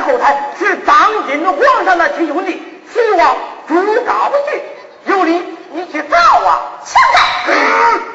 后台是当今皇上的亲兄弟，齐王朱高煦。有理你去找啊，现在。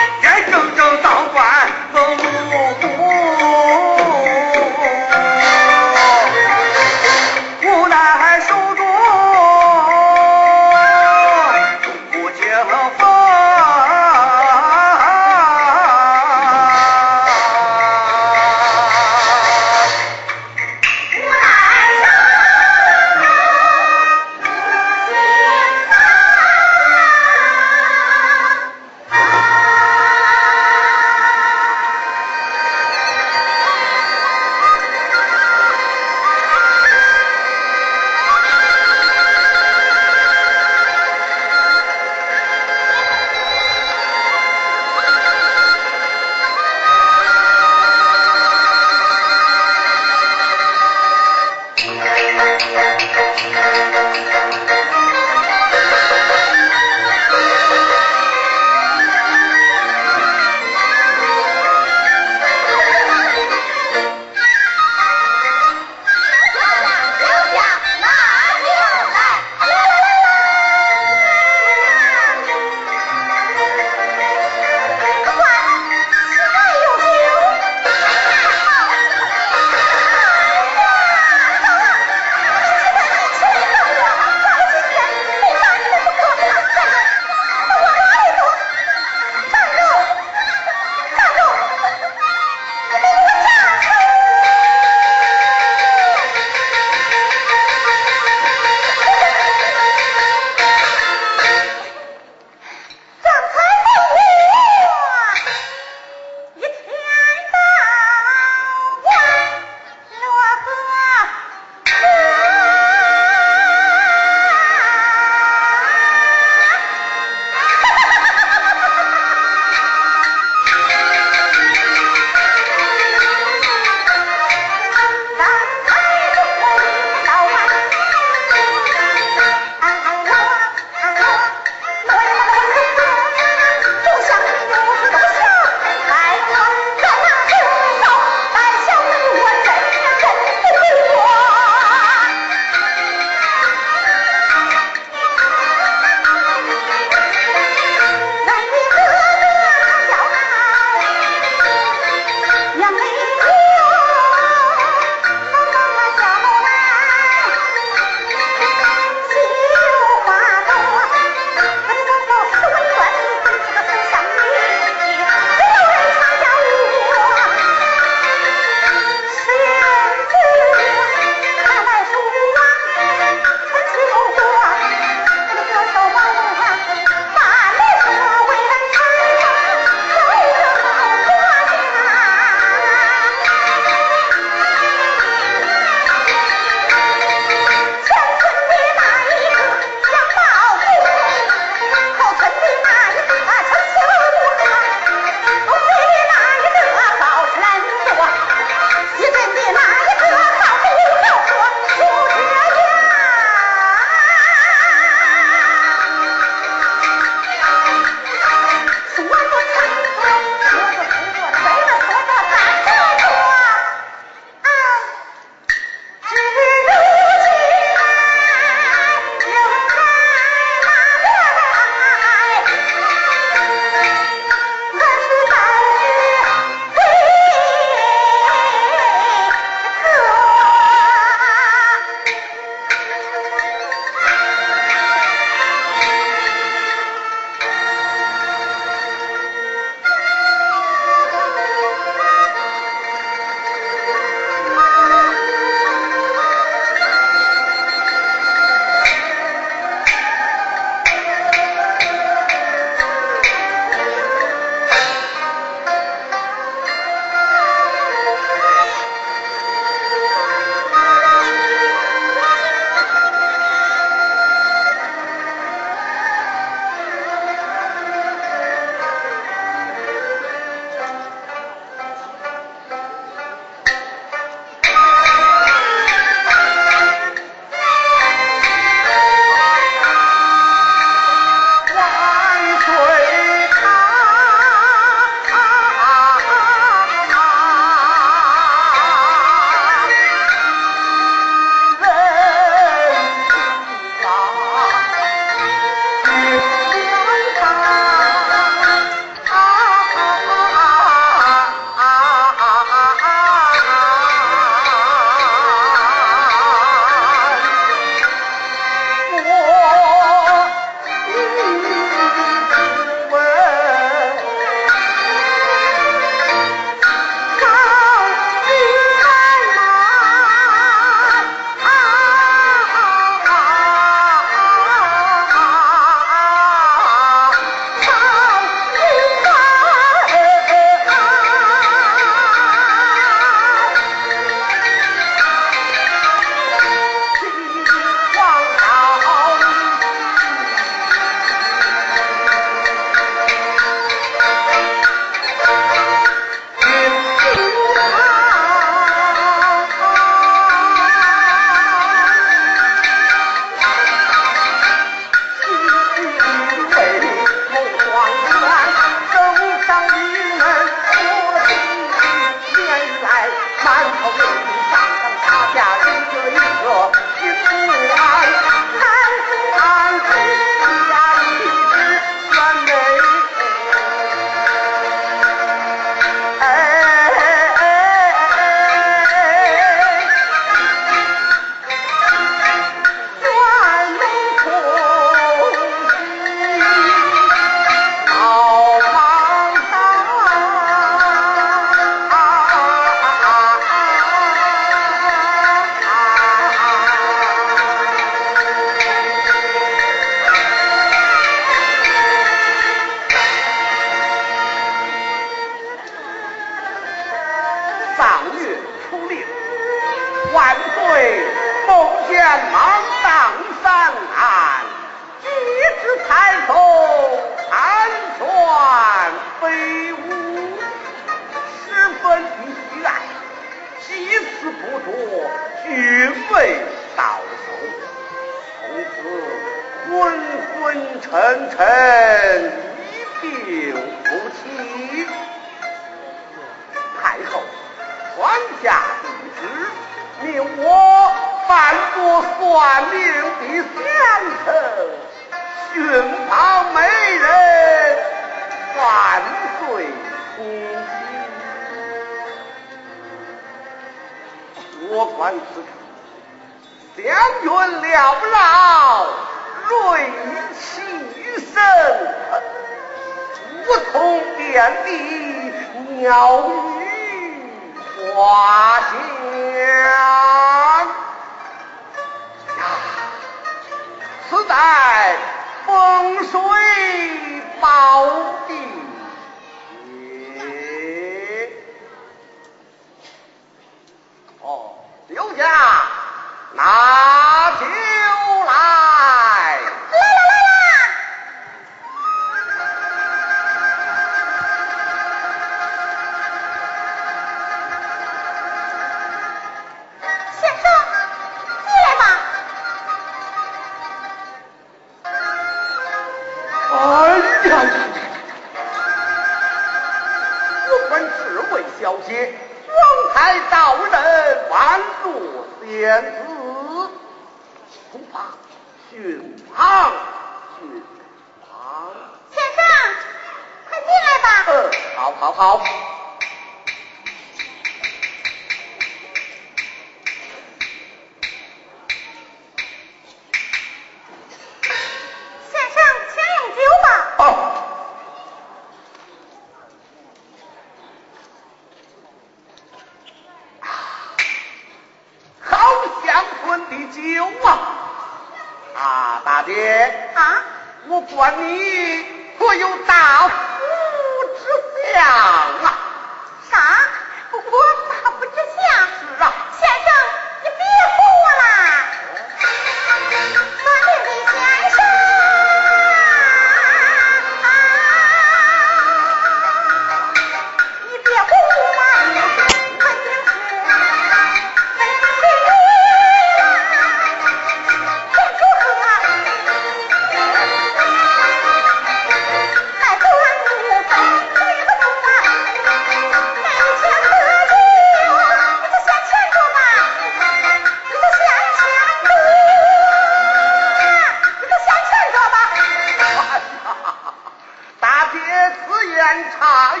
言差矣，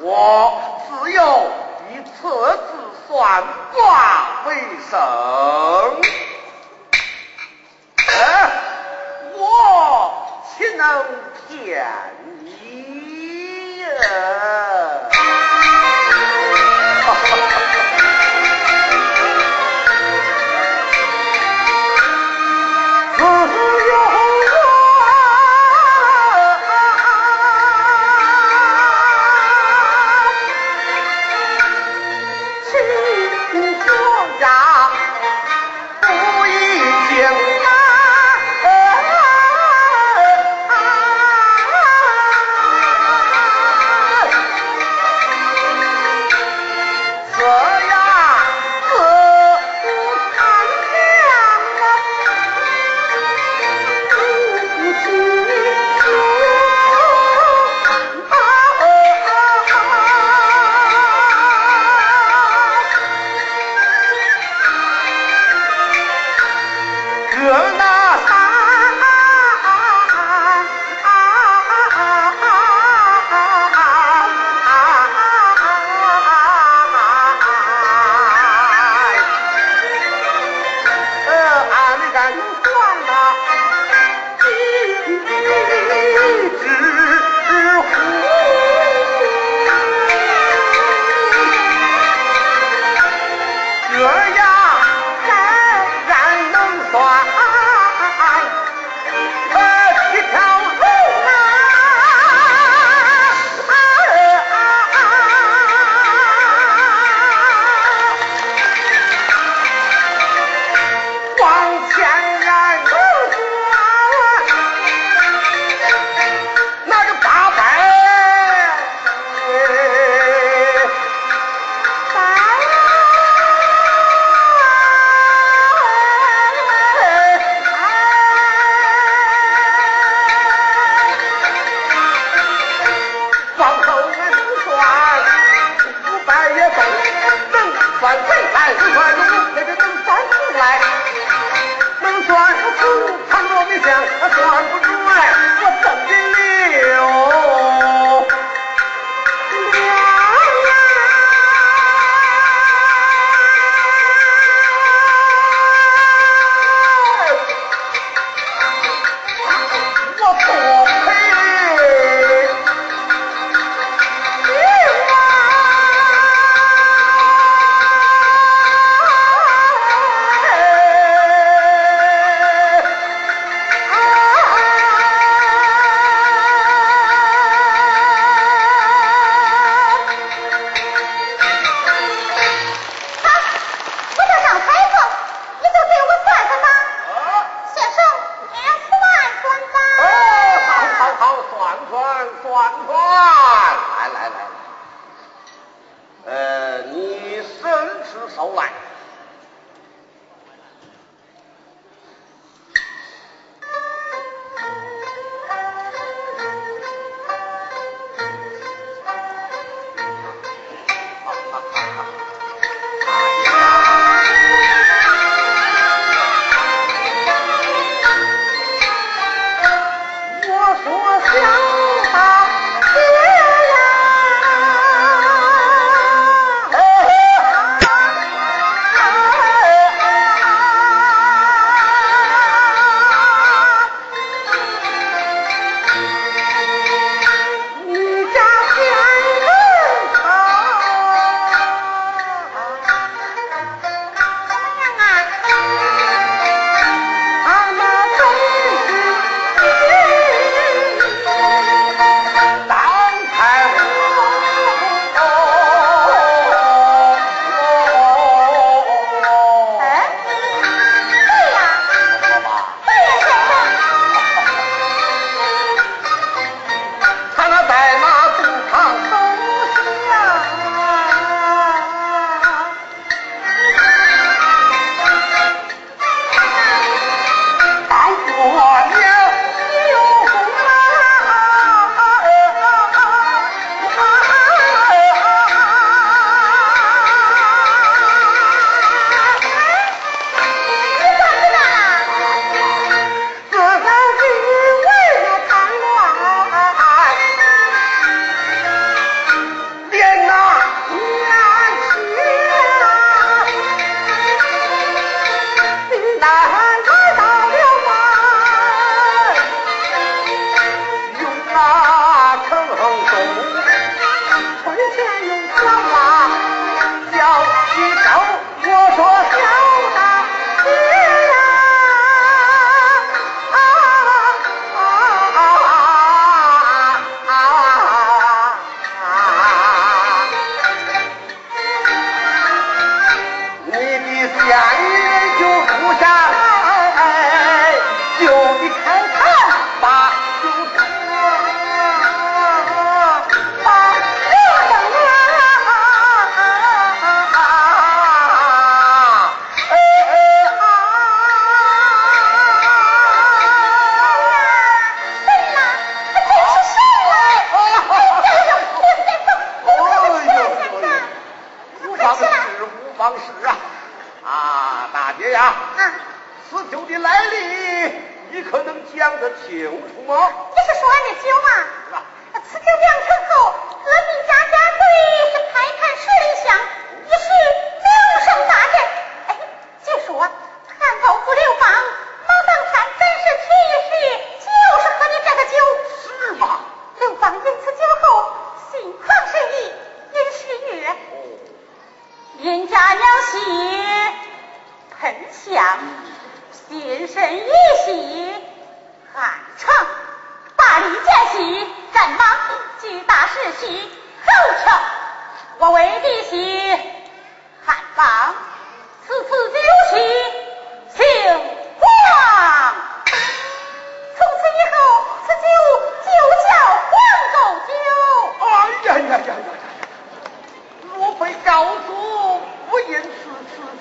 我自有以此子算卦为生。我岂能骗你呀、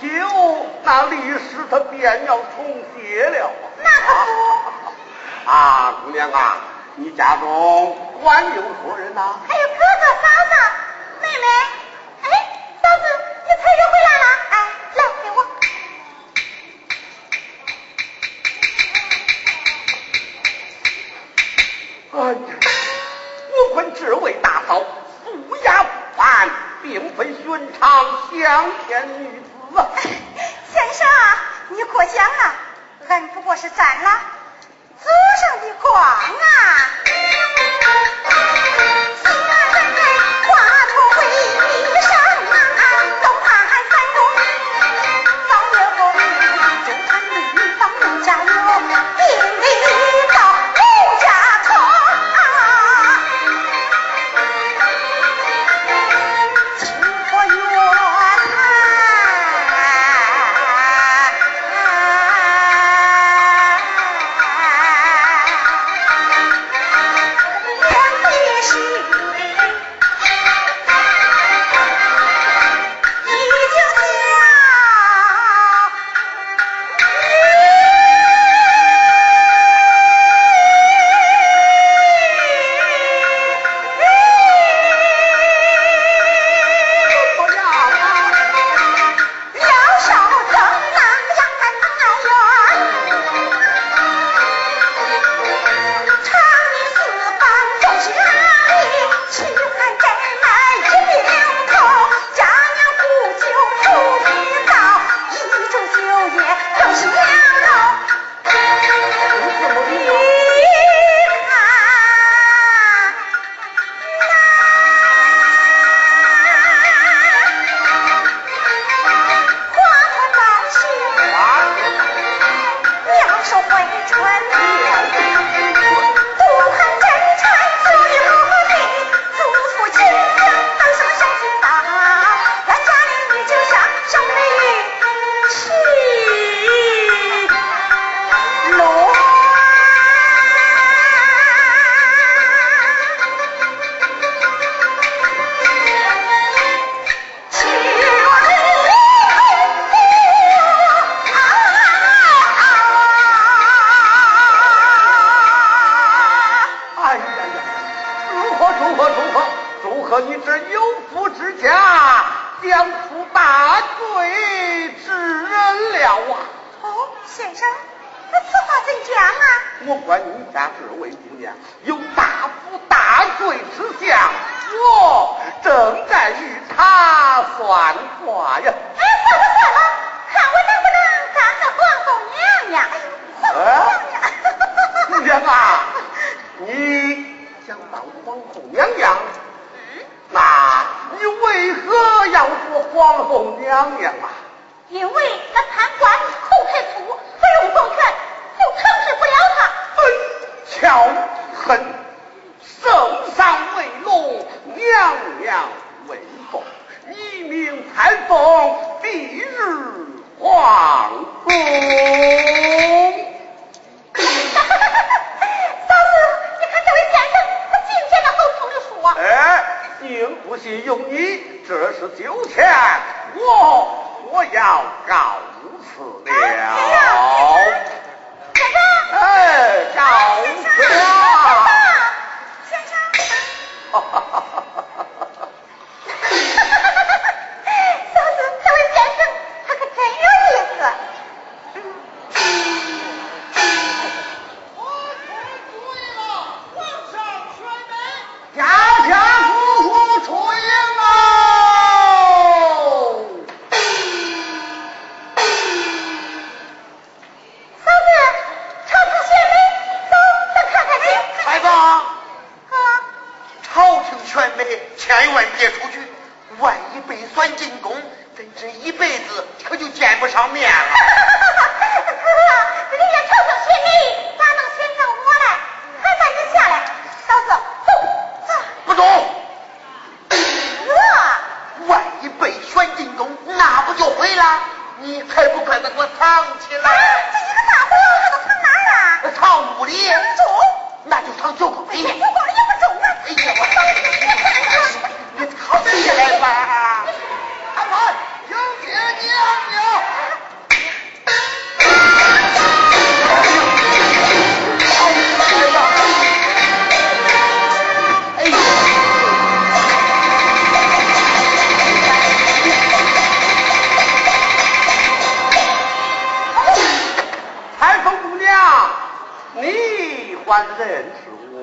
就那历史，他便要重写了。那可不。啊，姑娘啊，你家中管有何人呢？还有哥哥、嫂嫂、妹妹。哎，嫂子，你菜又回来了。哎，来，给我。哎呀，我本只为大嫂素雅不凡，并非寻常乡间女。是咱那祖上的光还认识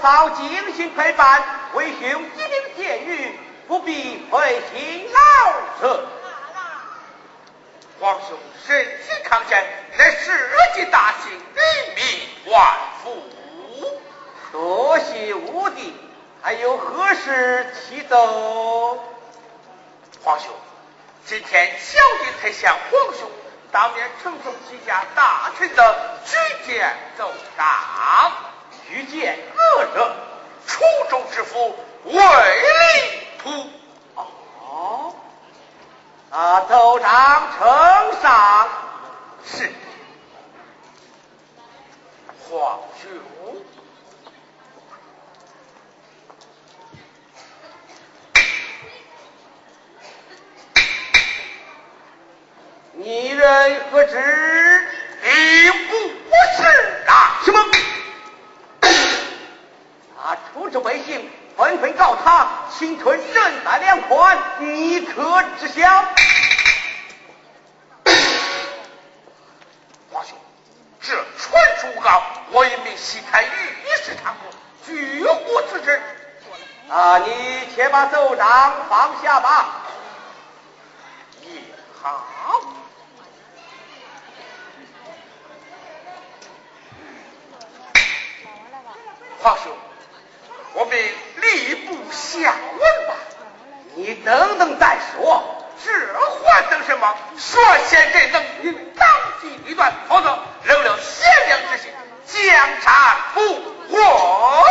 嫂精心陪伴，为兄一命监狱，不必费心劳是。皇兄身体康健，乃世纪大幸，人民万福。多谢武帝，还有何事启奏？皇兄，今天小弟才向皇兄当面呈送几家大臣的举荐奏章，举荐。这楚州之父韦立普啊，奏章呈上是。皇兄，你人何职？我不是啊，什么？他出之百姓，纷纷告他侵吞人财两款，你可知晓？皇兄，这传出告，我也没细看，一时贪污，绝国自知。啊，你且把奏章放下吧。也好。皇兄。我被吏部下文吧。你等等再说，这还等什么？率先给邓云当机立断，否则扔了贤良之心，将差不还。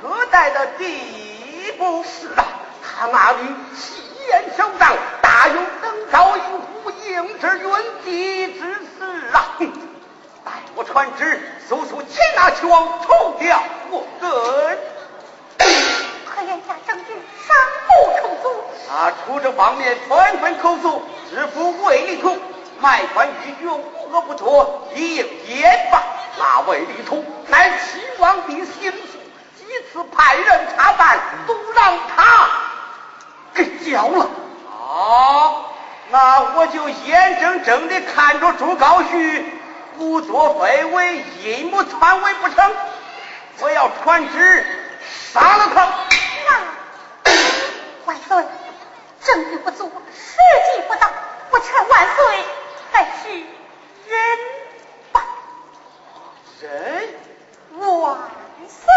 可待的地步。是啊，他那里气焰嚣张，大有登高一呼应之云集之势啊！待我传旨，速速擒拿齐王，除掉我根。何言家证据尚不充足？啊，出这方面纷纷口诉，知府魏立图卖官鬻爵无恶不作，一应严罚。那魏立图乃齐王的心腹，几次派人查办，都让他给交了。啊，那我就眼睁睁的看着朱高煦胡作非为，阴谋篡位不成？我要传旨杀了他。那万岁，证据不足，时机不到，我劝万岁还是忍吧。忍？万岁。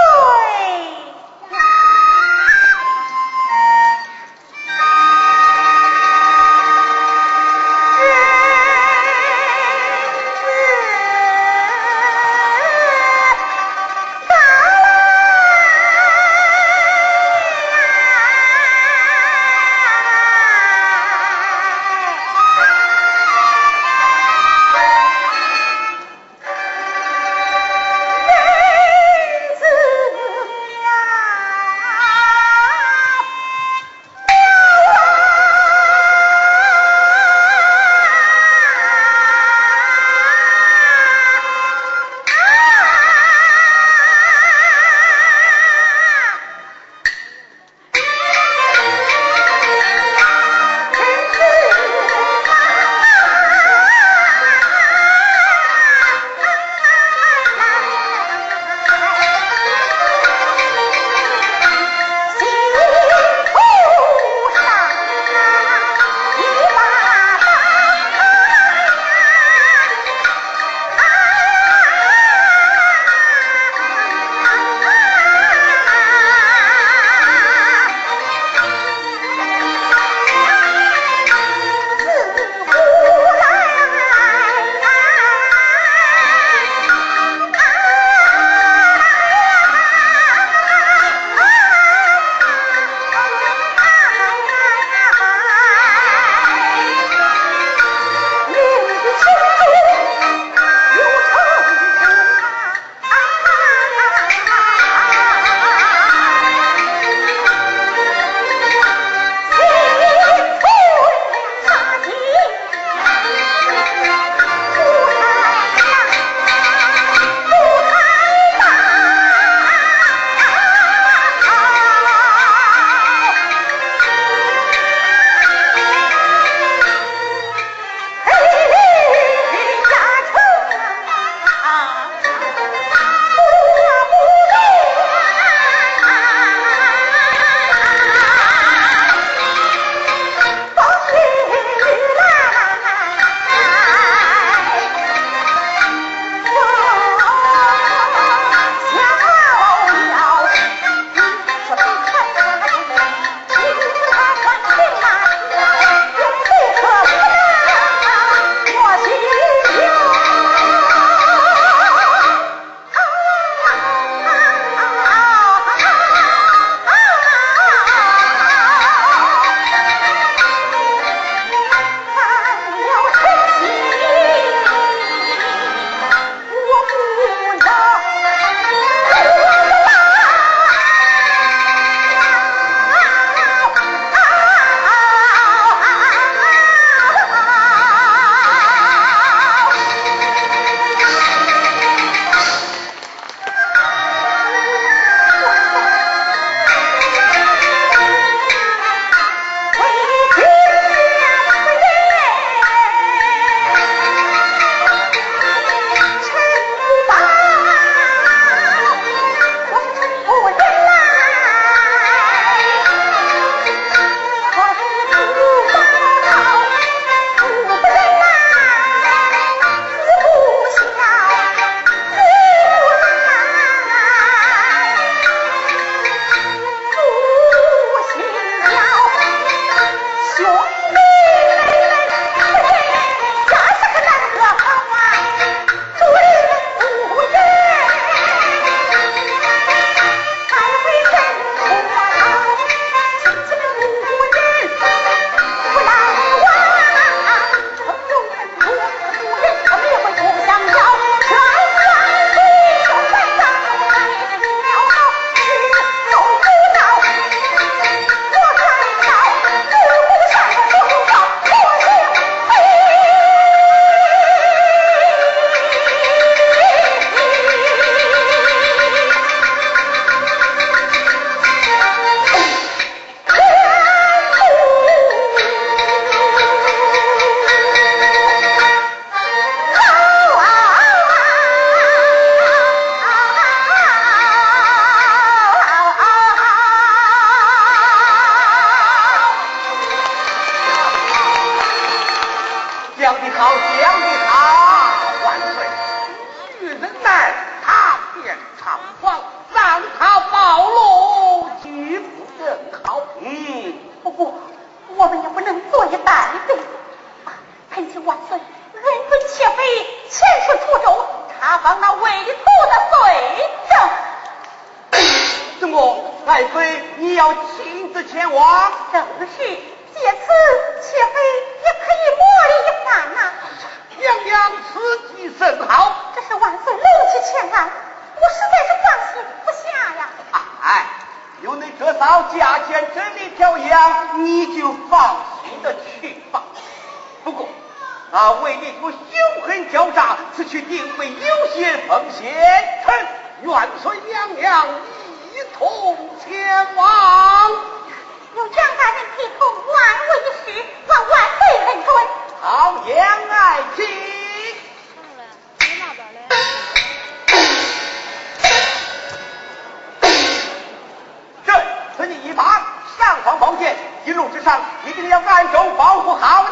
一路之上一定要暗中保护好。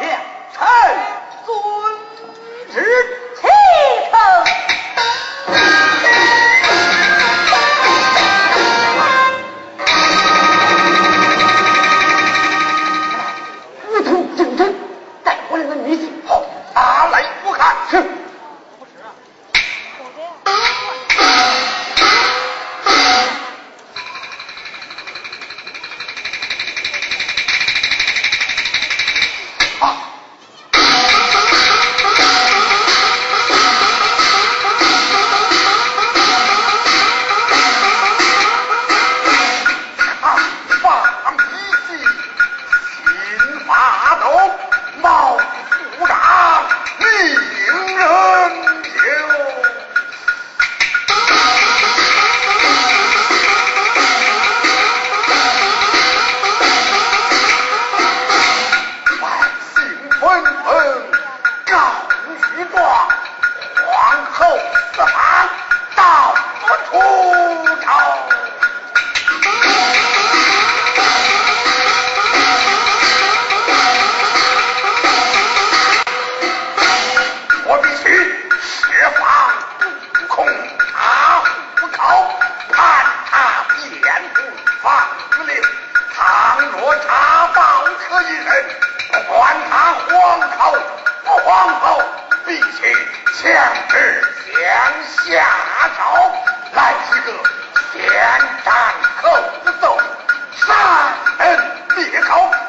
娘娘臣遵旨